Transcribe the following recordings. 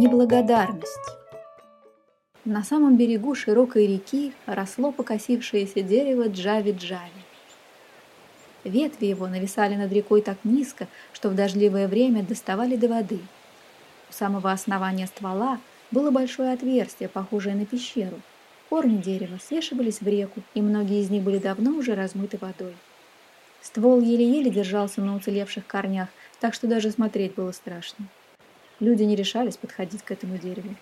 Неблагодарность. На самом берегу широкой реки росло покосившееся дерево джави-джави. Ветви его нависали над рекой так низко, что в дождливое время доставали до воды. У самого основания ствола было большое отверстие, похожее на пещеру. Корни дерева свешивались в реку, и многие из них были давно уже размыты водой. Ствол еле-еле держался на уцелевших корнях, так что даже смотреть было страшно. Люди не решались подходить к этому дереву.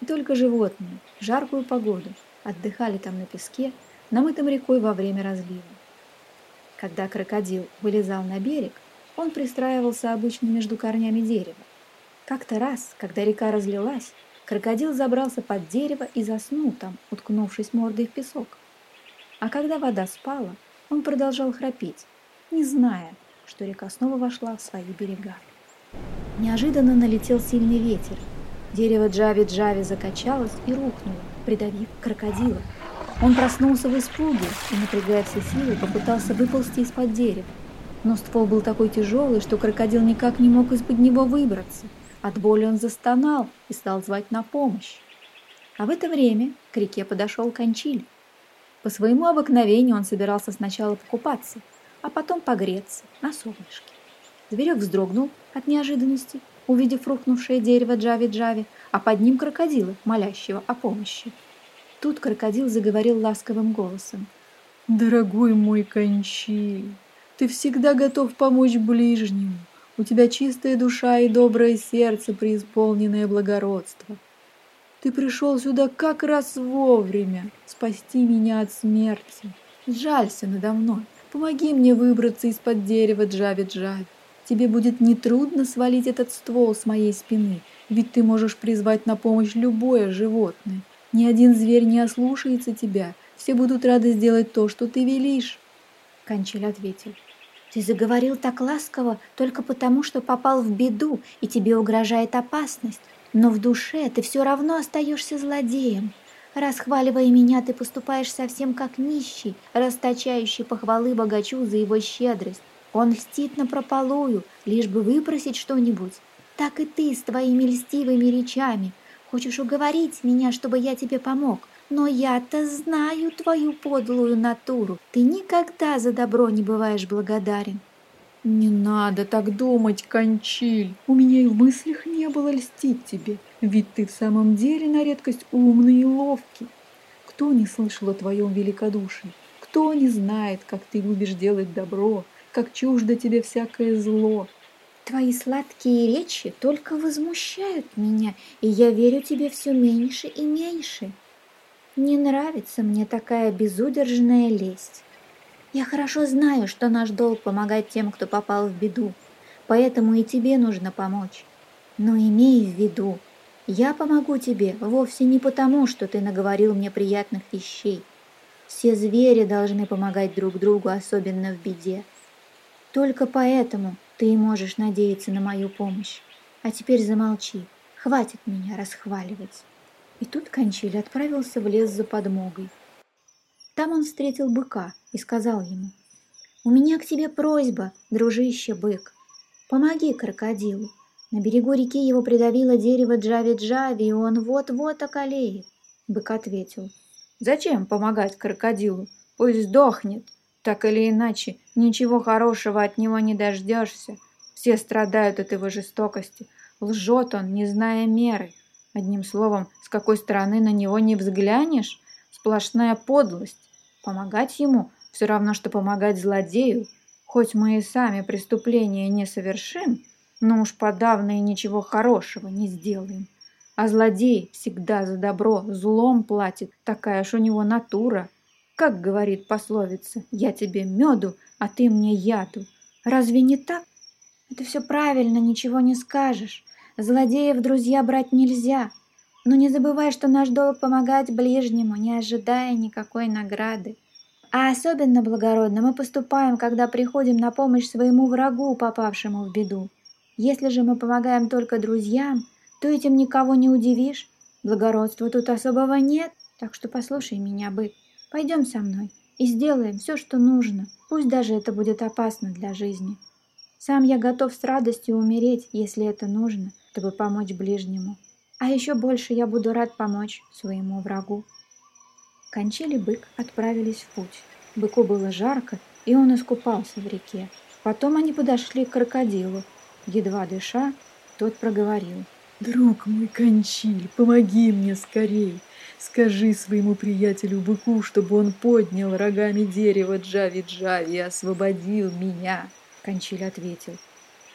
И только животные, в жаркую погоду, отдыхали там на песке, намытом рекой во время разлива. Когда крокодил вылезал на берег, он пристраивался обычно между корнями дерева. Как-то раз, когда река разлилась, крокодил забрался под дерево и заснул там, уткнувшись мордой в песок. А когда вода спала, он продолжал храпеть, не зная, что река снова вошла в свои берега. Неожиданно налетел сильный ветер. Дерево Джави-Джави закачалось и рухнуло, придавив крокодила. Он проснулся в испуге и, напрягая все силы, попытался выползти из-под дерева. Но ствол был такой тяжелый, что крокодил никак не мог из-под него выбраться. От боли он застонал и стал звать на помощь. А в это время к реке подошел Кончиль. По своему обыкновению он собирался сначала покупаться, а потом погреться на солнышке. Зверек вздрогнул от неожиданности, увидев рухнувшее дерево Джави-Джави, а под ним крокодила, молящего о помощи. Тут крокодил заговорил ласковым голосом. «Дорогой мой Кончиль, ты всегда готов помочь ближнему. У тебя чистая душа и доброе сердце, преисполненное благородства. Ты пришел сюда как раз вовремя спасти меня от смерти. Сжалься надо мной, помоги мне выбраться из-под дерева Джави-Джави. Тебе будет нетрудно свалить этот ствол с моей спины, ведь ты можешь призвать на помощь любое животное. Ни один зверь не ослушается тебя, все будут рады сделать то, что ты велишь. Кончиль ответил. Ты заговорил так ласково только потому, что попал в беду, и тебе угрожает опасность. Но в душе ты все равно остаешься злодеем. Расхваливая меня, ты поступаешь совсем как нищий, расточающий похвалы богачу за его щедрость. Он льстит напропалую, лишь бы выпросить что-нибудь. Так и ты с твоими льстивыми речами. Хочешь уговорить меня, чтобы я тебе помог. Но я-то знаю твою подлую натуру. Ты никогда за добро не бываешь благодарен. Не надо так думать, Кончиль. У меня и в мыслях не было льстить тебе. Ведь ты в самом деле на редкость умный и ловкий. Кто не слышал о твоем великодушии? Кто не знает, как ты любишь делать добро, как чуждо тебе всякое зло. Твои сладкие речи только возмущают меня, и я верю тебе все меньше и меньше. Не нравится мне такая безудержная лесть. Я хорошо знаю, что наш долг помогать тем, кто попал в беду, поэтому и тебе нужно помочь. Но имей в виду, я помогу тебе вовсе не потому, что ты наговорил мне приятных вещей. Все звери должны помогать друг другу, особенно в беде. Только поэтому ты и можешь надеяться на мою помощь. А теперь замолчи, хватит меня расхваливать. И тут Кончиль отправился в лес за подмогой. Там он встретил быка и сказал ему, «У меня к тебе просьба, дружище бык. Помоги крокодилу. На берегу реки его придавило дерево Джави-Джави, и он вот-вот околеет». Бык ответил, «Зачем помогать крокодилу? Пусть сдохнет. Так или иначе, ничего хорошего от него не дождешься. Все страдают от его жестокости. Лжет он, не зная меры. Одним словом, с какой стороны на него не взглянешь, сплошная подлость. Помогать ему все равно, что помогать злодею. Хоть мы и сами преступления не совершим, но уж подавно и ничего хорошего не сделаем. А злодей всегда за добро злом платит, такая уж у него натура. Как говорит пословица, я тебе меду, а ты мне яду. Разве не так? Это все правильно, ничего не скажешь. Злодеев друзья брать нельзя. Но не забывай, что наш долг помогать ближнему, не ожидая никакой награды. А особенно благородно мы поступаем, когда приходим на помощь своему врагу, попавшему в беду. Если же мы помогаем только друзьям, то этим никого не удивишь. Благородства тут особого нет, так что послушай меня, бык. Пойдем со мной и сделаем все, что нужно, пусть даже это будет опасно для жизни. Сам я готов с радостью умереть, если это нужно, чтобы помочь ближнему. А еще больше я буду рад помочь своему врагу. Кончиль и бык отправились в путь. Быку было жарко, и он искупался в реке. Потом они подошли к крокодилу. Едва дыша, тот проговорил. «Друг мой, Кончиль, помоги мне скорей! Скажи своему приятелю быку, чтобы он поднял рогами дерево Джави-Джави и освободил меня!» Кончиль ответил.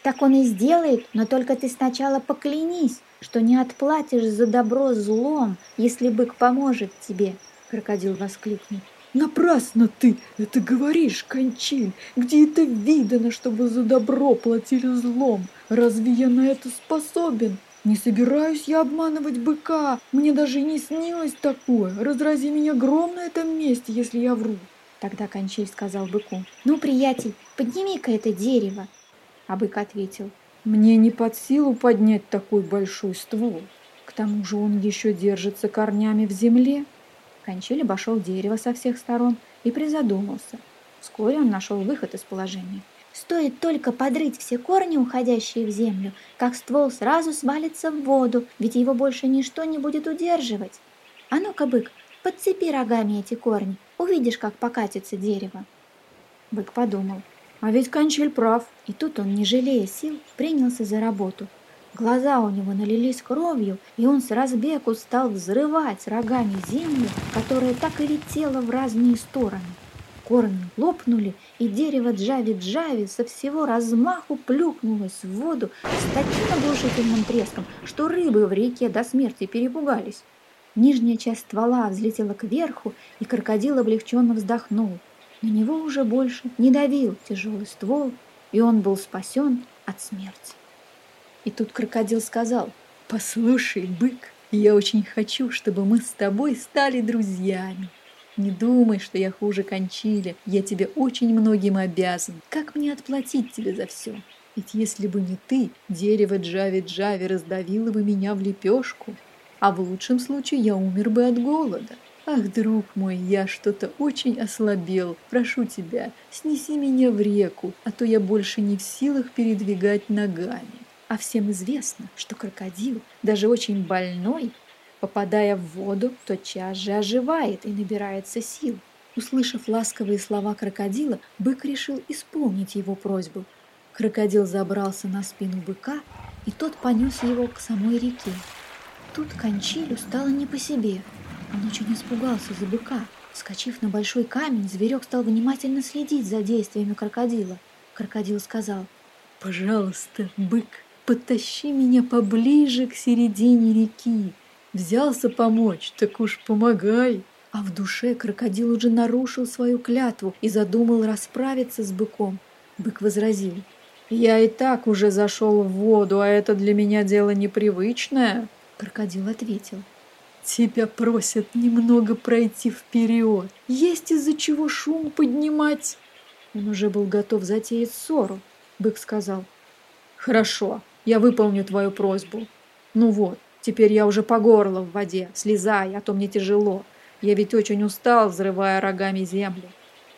«Так он и сделает, но только ты сначала поклянись, что не отплатишь за добро злом, если бык поможет тебе!» Крокодил воскликнул. Напрасно ты это говоришь, Кончиль. Где это видано, чтобы за добро платили злом? Разве я на это способен? Не собираюсь я обманывать быка. Мне даже и не снилось такое. Разрази меня гром на этом месте, если я вру. Тогда Кончиль сказал быку. Ну, приятель, подними-ка это дерево. А бык ответил. Мне не под силу поднять такой большой ствол. К тому же он еще держится корнями в земле. Кончиль обошел дерево со всех сторон и призадумался. Вскоре он нашел выход из положения. Стоит только подрыть все корни, уходящие в землю, как ствол сразу свалится в воду, ведь его больше ничто не будет удерживать. А ну-ка, бык, подцепи рогами эти корни, увидишь, как покатится дерево. Бык подумал, а ведь Кончиль прав, и тут он, не жалея сил, принялся за работу. Глаза у него налились кровью, и он с разбегу стал взрывать рогами землю, которая так и летела в разные стороны. Корни лопнули, и дерево Джави-Джави со всего размаху плюхнулось в воду с таким оглушительным треском, что рыбы в реке до смерти перепугались. Нижняя часть ствола взлетела кверху, и крокодил облегченно вздохнул. На него уже больше не давил тяжелый ствол, и он был спасен от смерти. И тут крокодил сказал, «Послушай, бык, я очень хочу, чтобы мы с тобой стали друзьями. Не думай, что я хуже Кончиля, я тебе очень многим обязан. Как мне отплатить тебе за все? Ведь если бы не ты, дерево Джави-Джави раздавило бы меня в лепешку, а в лучшем случае я умер бы от голода. Ах, друг мой, я что-то очень ослабел. Прошу тебя, снеси меня в реку, а то я больше не в силах передвигать ногами. А всем известно, что крокодил, даже очень больной, попадая в воду, тотчас же оживает и набирается сил. Услышав ласковые слова крокодила, бык решил исполнить его просьбу. Крокодил забрался на спину быка, и тот понес его к самой реке. Тут Кончилю стало не по себе. Он очень испугался за быка. Вскочив на большой камень, зверек стал внимательно следить за действиями крокодила. Крокодил сказал, «Пожалуйста, бык, Потащи меня поближе к середине реки. Взялся помочь, так уж помогай. А в душе крокодил уже нарушил свою клятву и задумал расправиться с быком. Бык возразил. «Я и так уже зашел в воду, а это для меня дело непривычное». Крокодил ответил. «Тебя просят немного пройти вперед. Есть из-за чего шум поднимать». Он уже был готов затеять ссору. Бык сказал. «Хорошо, я выполню твою просьбу. Ну вот, теперь я уже по горло в воде. Слезай, а то мне тяжело. Я ведь очень устал, взрывая рогами землю.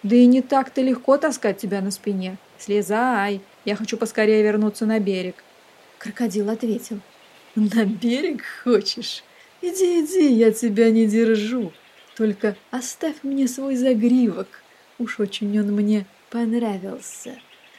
Да и не так-то легко таскать тебя на спине. Слезай, я хочу поскорее вернуться на берег. Крокодил ответил. На берег хочешь? Иди, иди, я тебя не держу. Только оставь мне свой загривок. Уж очень он мне понравился.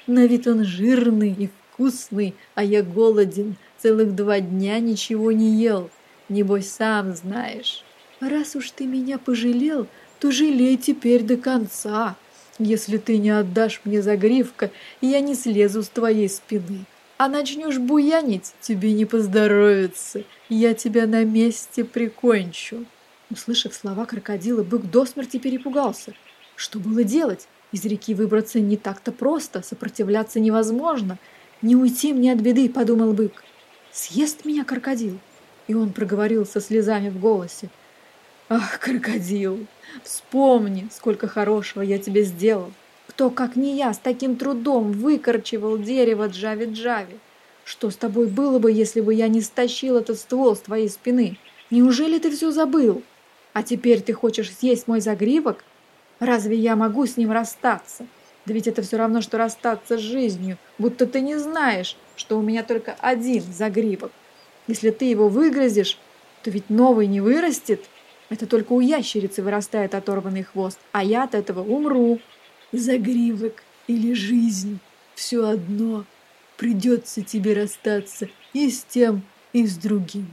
На вид он жирный и вкусный, а я голоден, целых два дня ничего не ел. Небось, сам знаешь. Раз уж ты меня пожалел, то жалей теперь до конца. Если ты не отдашь мне загривка, я не слезу с твоей спины. А начнешь буянить, тебе не поздоровится. Я тебя на месте прикончу. Услышав слова крокодила, бык до смерти перепугался. Что было делать? Из реки выбраться не так-то просто, сопротивляться невозможно. «Не уйти мне от беды», — подумал бык. «Съест меня крокодил». И он проговорил со слезами в голосе. «Ах, крокодил, вспомни, сколько хорошего я тебе сделал. Кто, как не я, с таким трудом выкорчевал дерево Джави-Джави? Что с тобой было бы, если бы я не стащил этот ствол с твоей спины? Неужели ты все забыл? А теперь ты хочешь съесть мой загривок? Разве я могу с ним расстаться?» Да ведь это все равно, что расстаться с жизнью, будто ты не знаешь, что у меня только один загривок. Если ты его выгрызешь, то ведь новый не вырастет. Это только у ящерицы вырастает оторванный хвост, а я от этого умру. Загривок или жизнь – все одно. Придется тебе расстаться и с тем, и с другим.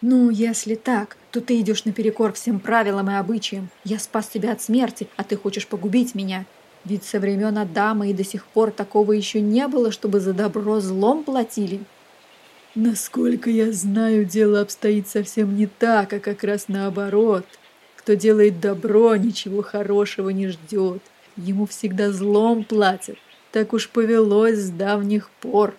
Ну, если так, то ты идешь наперекор всем правилам и обычаям. Я спас тебя от смерти, а ты хочешь погубить меня. Ведь со времен Адама и до сих пор такого еще не было, чтобы за добро злом платили. Насколько я знаю, дело обстоит совсем не так, а как раз наоборот. Кто делает добро, ничего хорошего не ждет. Ему всегда злом платят. Так уж повелось с давних пор.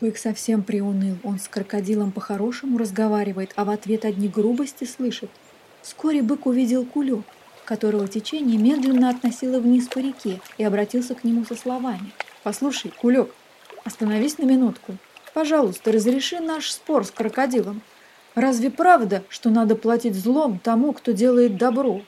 Бык совсем приуныл. Он с крокодилом по-хорошему разговаривает, а в ответ одни грубости слышит. Вскоре бык увидел кулек, которого течение медленно относило вниз по реке, и обратился к нему со словами. «Послушай, кулек, остановись на минутку. Пожалуйста, разреши наш спор с крокодилом. Разве правда, что надо платить злом тому, кто делает добро?»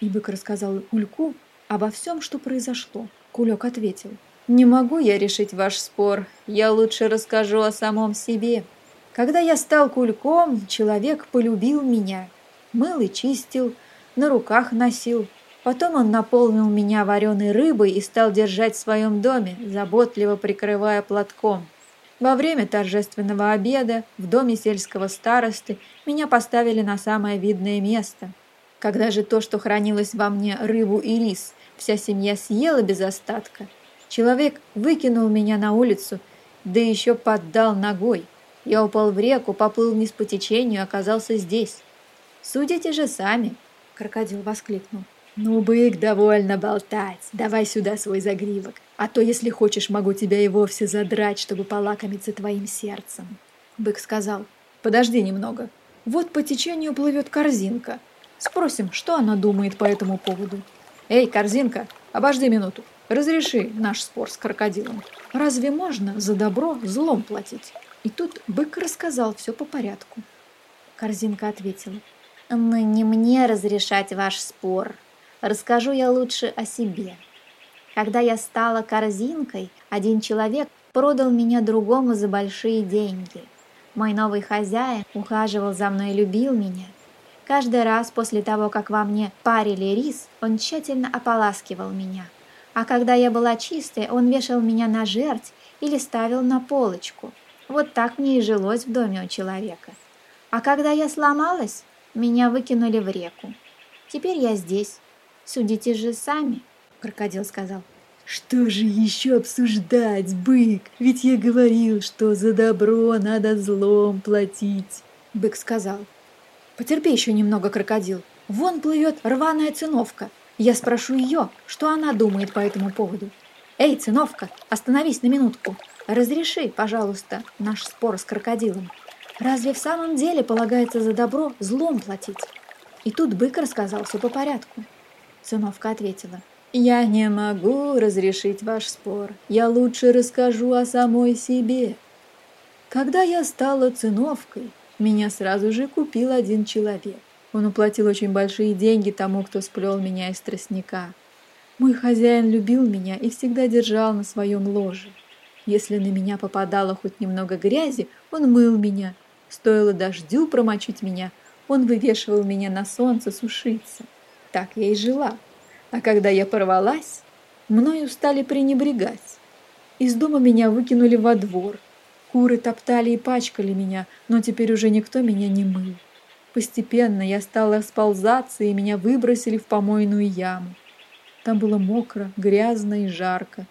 И бык рассказал Кульку обо всем, что произошло. Кулек ответил. «Не могу я решить ваш спор. Я лучше расскажу о самом себе. Когда я стал кульком, человек полюбил меня. Мыл и чистил, на руках носил. Потом он наполнил меня вареной рыбой и стал держать в своем доме, заботливо прикрывая платком. Во время торжественного обеда в доме сельского старосты меня поставили на самое видное место. Когда же то, что хранилось во мне рыбу и рис, вся семья съела без остатка, человек выкинул меня на улицу, да еще поддал ногой. Я упал в реку, поплыл вниз по течению оказался здесь. «Судите же сами!» – крокодил воскликнул. «Ну, бык, довольно болтать. Давай сюда свой загривок. А то, если хочешь, могу тебя и вовсе задрать, чтобы полакомиться твоим сердцем». Бык сказал. «Подожди немного. Вот по течению плывет корзинка. Спросим, что она думает по этому поводу». «Эй, корзинка, обожди минуту. Разреши наш спор с крокодилом. Разве можно за добро злом платить?» И тут бык рассказал все по порядку. Корзинка ответила. «Но не мне разрешать ваш спор. Расскажу я лучше о себе. Когда я стала корзинкой, один человек продал меня другому за большие деньги. Мой новый хозяин ухаживал за мной и любил меня. Каждый раз после того, как во мне парили рис, он тщательно ополаскивал меня. А когда я была чистой, он вешал меня на жерть или ставил на полочку. Вот так мне и жилось в доме у человека. А когда я сломалась, меня выкинули в реку. Теперь я здесь, Судите же сами, крокодил сказал. Что же еще обсуждать, бык? Ведь я говорил, что за добро надо злом платить. Бык сказал. Потерпи еще немного, крокодил. Вон плывет рваная циновка. Я спрошу ее, что она думает по этому поводу. Эй, циновка, остановись на минутку. Разреши, пожалуйста, наш спор с крокодилом. Разве в самом деле полагается за добро злом платить? И тут бык рассказал все по порядку. Сыновка ответила. «Я не могу разрешить ваш спор. Я лучше расскажу о самой себе. Когда я стала циновкой, меня сразу же купил один человек. Он уплатил очень большие деньги тому, кто сплел меня из тростника. Мой хозяин любил меня и всегда держал на своем ложе. Если на меня попадало хоть немного грязи, он мыл меня. Стоило дождю промочить меня, он вывешивал меня на солнце сушиться. Так я и жила. А когда я порвалась, мною стали пренебрегать. Из дома меня выкинули во двор. Куры топтали и пачкали меня, но теперь уже никто меня не мыл. Постепенно я стала сползаться, и меня выбросили в помойную яму. Там было мокро, грязно и жарко.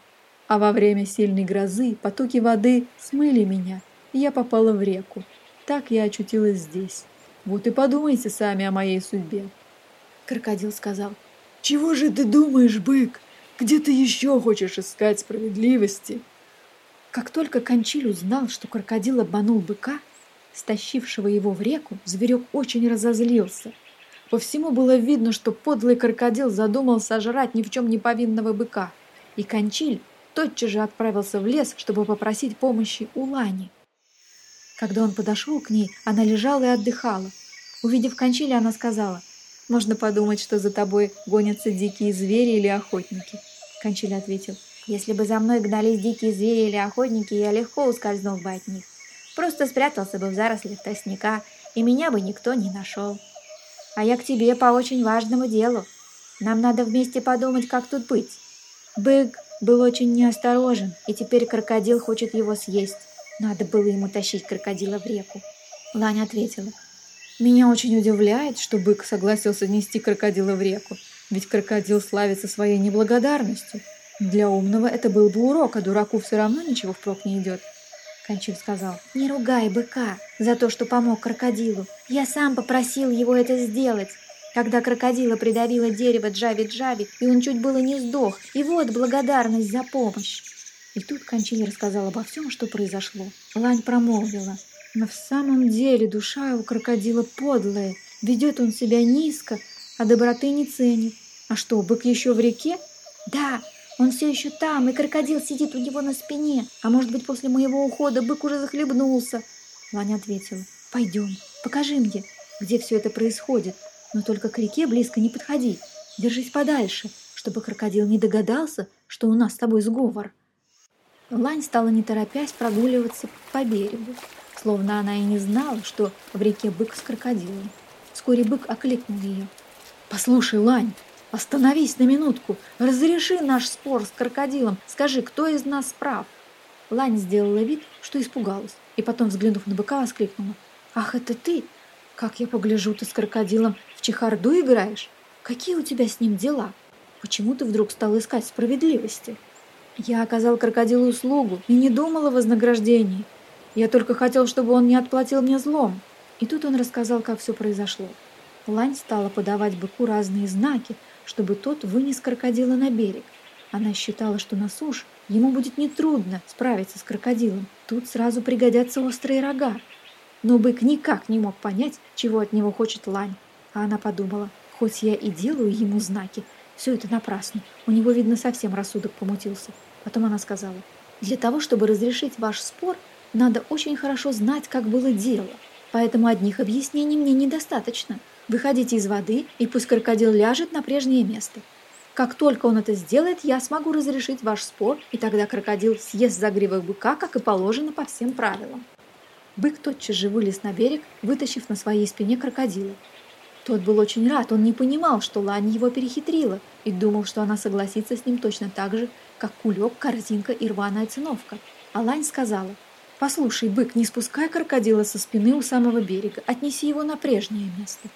А во время сильной грозы потоки воды смыли меня, и я попала в реку. Так я очутилась здесь. Вот и подумайте сами о моей судьбе. Крокодил сказал, «Чего же ты думаешь, бык? Где ты еще хочешь искать справедливости?» Как только Кончиль узнал, что крокодил обманул быка, стащившего его в реку, зверек очень разозлился. По всему было видно, что подлый крокодил задумал сожрать ни в чем не повинного быка, и Кончиль тотчас же отправился в лес, чтобы попросить помощи у Лани. Когда он подошел к ней, она лежала и отдыхала. Увидев Кончиля, она сказала – можно подумать, что за тобой гонятся дикие звери или охотники. Кончиль ответил. Если бы за мной гнались дикие звери или охотники, я легко ускользнул бы от них. Просто спрятался бы в зарослях тростника, и меня бы никто не нашел. А я к тебе по очень важному делу. Нам надо вместе подумать, как тут быть. Бык был очень неосторожен, и теперь крокодил хочет его съесть. Надо было ему тащить крокодила в реку. Ланя ответила. Меня очень удивляет, что бык согласился нести крокодила в реку, ведь крокодил славится своей неблагодарностью. Для умного это был бы урок, а дураку все равно ничего впрок не идет. Кончиль сказал, «Не ругай быка за то, что помог крокодилу. Я сам попросил его это сделать. Когда крокодила придавило дерево Джави-Джави, и он чуть было не сдох. И вот благодарность за помощь». И тут Кончиль рассказал обо всем, что произошло. Лань промолвила, «Но в самом деле душа у крокодила подлая. Ведет он себя низко, а доброты не ценит. А что, бык еще в реке?» «Да, он все еще там, и крокодил сидит у него на спине. А может быть, после моего ухода бык уже захлебнулся?» Ваня ответила. «Пойдем, покажи мне, где все это происходит. Но только к реке близко не подходи. Держись подальше, чтобы крокодил не догадался, что у нас с тобой сговор». Лань стала не торопясь прогуливаться по берегу, словно она и не знала, что в реке бык с крокодилом. Вскоре бык окликнул ее. «Послушай, Лань, «Остановись на минутку! Разреши наш спор с крокодилом! Скажи, кто из нас прав?» Лань сделала вид, что испугалась, и потом, взглянув на быка, воскликнула. «Ах, это ты! Как я погляжу, ты с крокодилом в чехарду играешь? Какие у тебя с ним дела? Почему ты вдруг стал искать справедливости?» «Я оказал крокодилу услугу и не думал о вознаграждении. Я только хотел, чтобы он не отплатил мне злом». И тут он рассказал, как все произошло. Лань стала подавать быку разные знаки, чтобы тот вынес крокодила на берег. Она считала, что на суше ему будет нетрудно справиться с крокодилом. Тут сразу пригодятся острые рога. Но бык никак не мог понять, чего от него хочет лань. А она подумала, хоть я и делаю ему знаки, все это напрасно. У него, видно, совсем рассудок помутился. Потом она сказала, для того, чтобы разрешить ваш спор, надо очень хорошо знать, как было дело. Поэтому одних объяснений мне недостаточно. Выходите из воды, и пусть крокодил ляжет на прежнее место. Как только он это сделает, я смогу разрешить ваш спор, и тогда крокодил съест загривок быка, как и положено по всем правилам. Бык тотчас же вылез на берег, вытащив на своей спине крокодила. Тот был очень рад, он не понимал, что Лань его перехитрила, и думал, что она согласится с ним точно так же, как кулек, корзинка и рваная циновка. А Лань сказала, «Послушай, бык, не спускай крокодила со спины у самого берега, отнеси его на прежнее место».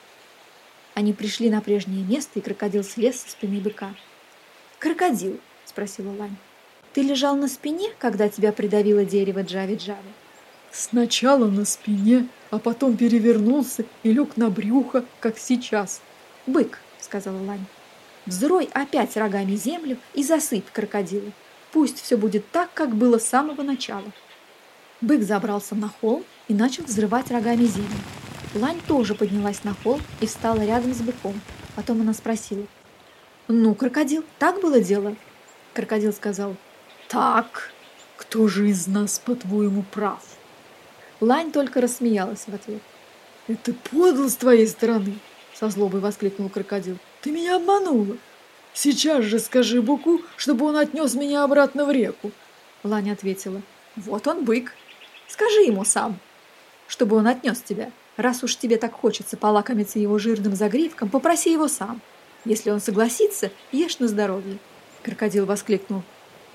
Они пришли на прежнее место, и крокодил слез со спины быка. «Крокодил?» – спросила Лань. «Ты лежал на спине, когда тебя придавило дерево Джави-Джави?» «Сначала на спине, а потом перевернулся и лег на брюхо, как сейчас». «Бык», – сказала Лань. «Взрой опять рогами землю и засыпь крокодила. Пусть все будет так, как было с самого начала». Бык забрался на холм и начал взрывать рогами землю. Лань тоже поднялась на холм и встала рядом с быком. Потом она спросила. «Ну, крокодил, так было дело?» Крокодил сказал. «Так. Кто же из нас, по-твоему, прав?» Лань только рассмеялась в ответ. «Это подло с твоей стороны!» Со злобой воскликнул крокодил. «Ты меня обманула! Сейчас же скажи Буку, чтобы он отнес меня обратно в реку!» Лань ответила. «Вот он бык. Скажи ему сам, чтобы он отнес тебя». Раз уж тебе так хочется полакомиться его жирным загривком, попроси его сам. Если он согласится, ешь на здоровье. Крокодил воскликнул.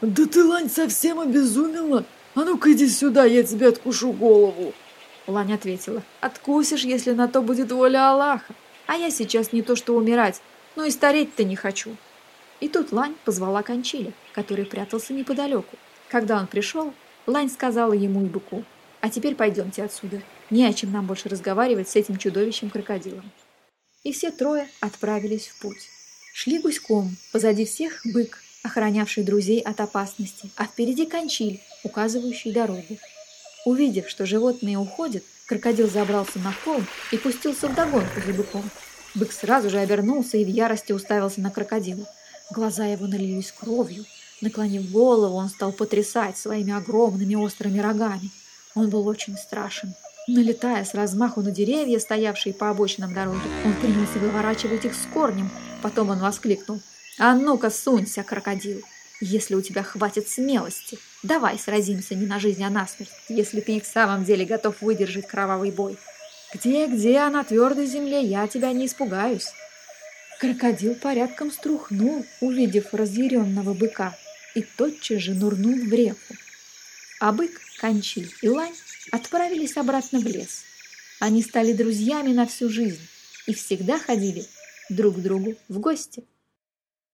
Да ты, Лань, совсем обезумела? А ну-ка иди сюда, я тебе откушу голову. Лань ответила. Откусишь, если на то будет воля Аллаха. А я сейчас не то что умирать, но и стареть-то не хочу. И тут Лань позвала Кончиля, который прятался неподалеку. Когда он пришел, Лань сказала ему и быку. А теперь пойдемте отсюда. Не о чем нам больше разговаривать с этим чудовищем-крокодилом. И все трое отправились в путь. Шли гуськом, позади всех бык, охранявший друзей от опасности, а впереди кончиль, указывающий дорогу. Увидев, что животные уходят, крокодил забрался на холм и пустился в догонку за быком. Бык сразу же обернулся и в ярости уставился на крокодила. Глаза его налились кровью. Наклонив голову, он стал потрясать своими огромными острыми рогами. Он был очень страшен. Налетая с размаху на деревья, стоявшие по обочинам дороги, он принялся выворачивать их с корнем. Потом он воскликнул. «А ну-ка, сунься, крокодил! Если у тебя хватит смелости, Давай сразимся не на жизнь, а на смерть, если ты и в самом деле готов выдержать кровавый бой. Где-где, а на твердой земле я тебя не испугаюсь. Крокодил порядком струхнул, увидев разъяренного быка, и тотчас же нурнул в реку. А бык, Кончиль и Лань отправились обратно в лес. Они стали друзьями на всю жизнь и всегда ходили друг к другу в гости.